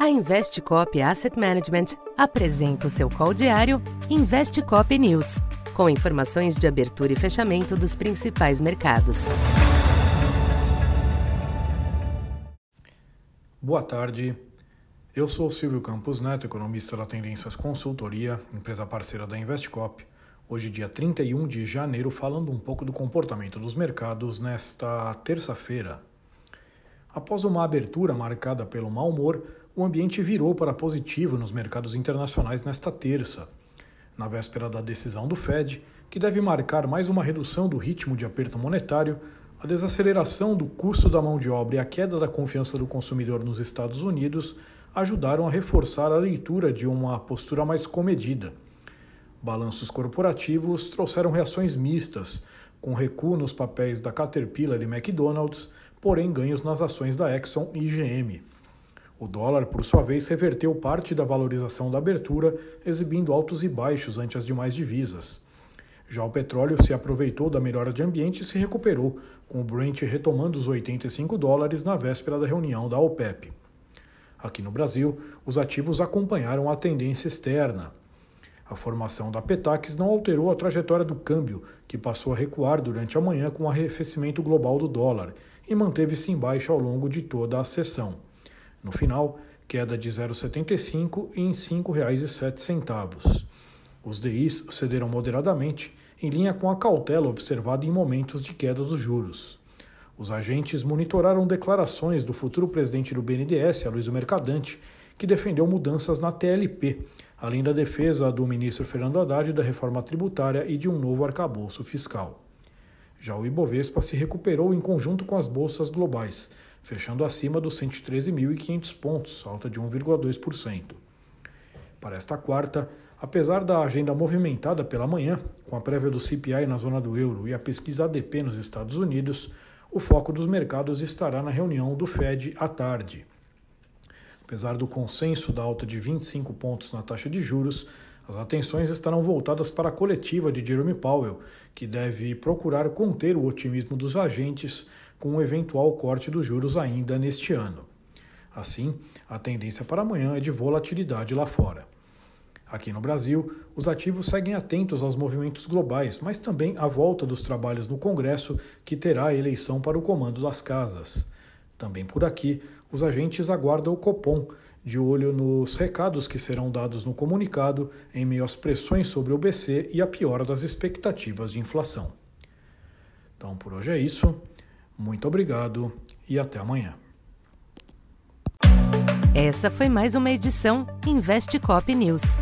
A Investcop Asset Management apresenta o seu call diário Investcop News, com informações de abertura e fechamento dos principais mercados. Boa tarde. Eu sou Silvio Campos Neto, economista da Tendências Consultoria, empresa parceira da Investcop. Hoje, dia 31 de janeiro, falando um pouco do comportamento dos mercados nesta terça-feira. Após uma abertura marcada pelo mau humor, o ambiente virou para positivo nos mercados internacionais nesta terça. Na véspera da decisão do Fed, que deve marcar mais uma redução do ritmo de aperto monetário, a desaceleração do custo da mão de obra e a queda da confiança do consumidor nos Estados Unidos ajudaram a reforçar a leitura de uma postura mais comedida. Balanços corporativos trouxeram reações mistas, com recuo nos papéis da Caterpillar e McDonald's, porém ganhos nas ações da Exxon e GM. O dólar, por sua vez, reverteu parte da valorização da abertura, exibindo altos e baixos ante as demais divisas. Já o petróleo se aproveitou da melhora de ambiente e se recuperou, com o Brent retomando os 85 dólares na véspera da reunião da OPEP. Aqui no Brasil, os ativos acompanharam a tendência externa. A formação da Petax não alterou a trajetória do câmbio, que passou a recuar durante a manhã com o arrefecimento global do dólar e manteve-se em baixa ao longo de toda a sessão. No final, queda de 0,75 em R$ 5,07. Os DIs cederam moderadamente, em linha com a cautela observada em momentos de queda dos juros. Os agentes monitoraram declarações do futuro presidente do BNDES, Aloysio Mercadante, que defendeu mudanças na TLP, além da defesa do ministro Fernando Haddad da reforma tributária e de um novo arcabouço fiscal. Já o Ibovespa se recuperou em conjunto com as bolsas globais, fechando acima dos 113.500 pontos, alta de 1,2%. Para esta quarta, apesar da agenda movimentada pela manhã, com a prévia do CPI na zona do euro e a pesquisa ADP nos Estados Unidos, o foco dos mercados estará na reunião do Fed à tarde. Apesar do consenso da alta de 25 pontos na taxa de juros, as atenções estarão voltadas para a coletiva de Jerome Powell, que deve procurar conter o otimismo dos agentes com um eventual corte dos juros ainda neste ano. Assim, a tendência para amanhã é de volatilidade lá fora. Aqui no Brasil, os ativos seguem atentos aos movimentos globais, mas também à volta dos trabalhos no Congresso, que terá a eleição para o comando das casas. Também por aqui, os agentes aguardam o Copom, de olho nos recados que serão dados no comunicado em meio às pressões sobre o BC e a piora das expectativas de inflação. Então por hoje é isso. Muito obrigado e até amanhã. Essa foi mais uma edição Investe Cop News.